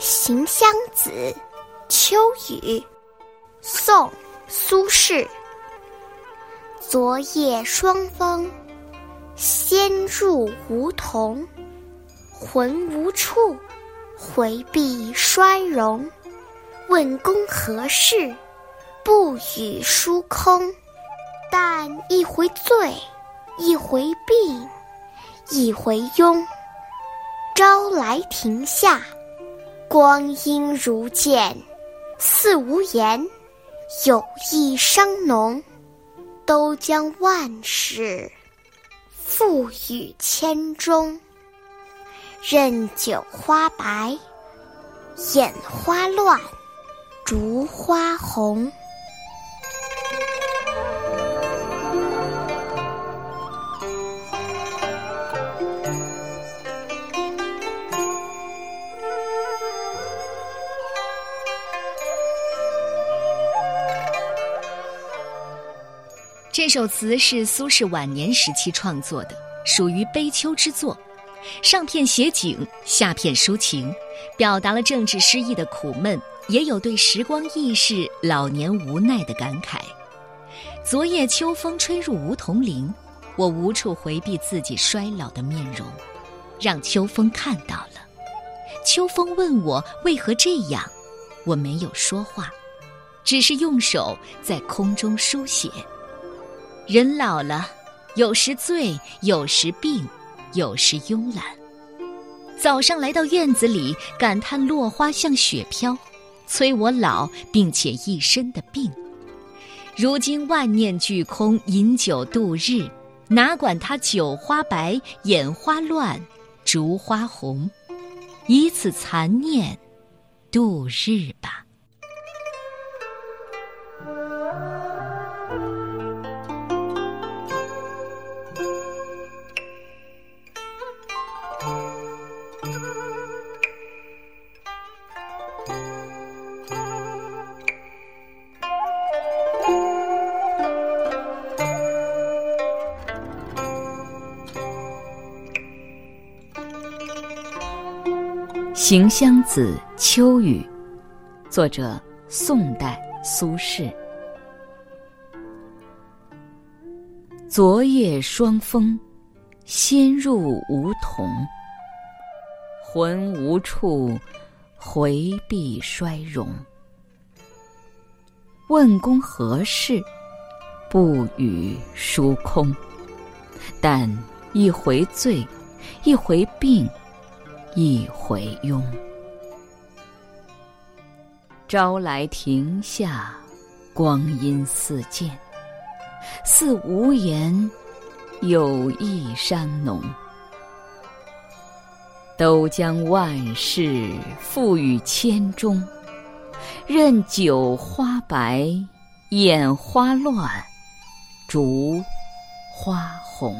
行香子·秋雨，宋·苏轼。昨夜霜风，先入梧桐。魂无处，回避衰荣。问公何事？不语疏空。但一回醉，一回病，一回慵。朝来庭下，光阴如箭，似无言，有意伤浓。都将万事付与千钟，任酒花白，眼花乱，烛花红。这首词是苏轼晚年时期创作的，属于悲秋之作，上片写景，下片抒情，表达了政治失意的苦闷，也有对时光易逝、老年无奈的感慨。昨夜秋风吹入梧桐林，我无处回避自己衰老的面容，让秋风看到了。秋风问我为何这样，我没有说话，只是用手在空中书写。人老了，有时醉，有时病，有时慵懒。早上来到院子里，感叹落花像雪飘，催我老，并且一身的病。如今万念俱空，饮酒度日，哪管他酒花白，眼花乱，烛花红，以此残念度日吧。《行香子·秋雨》，作者宋代苏轼。昨夜霜风，先入梧桐。魂无处，回避衰荣。问公何事？不语疏空。但一回醉，一回病。一回拥，朝来庭下，光阴似箭，似无言，有意伤浓。都将万事付与千钟，任酒花白，眼花乱，烛花红。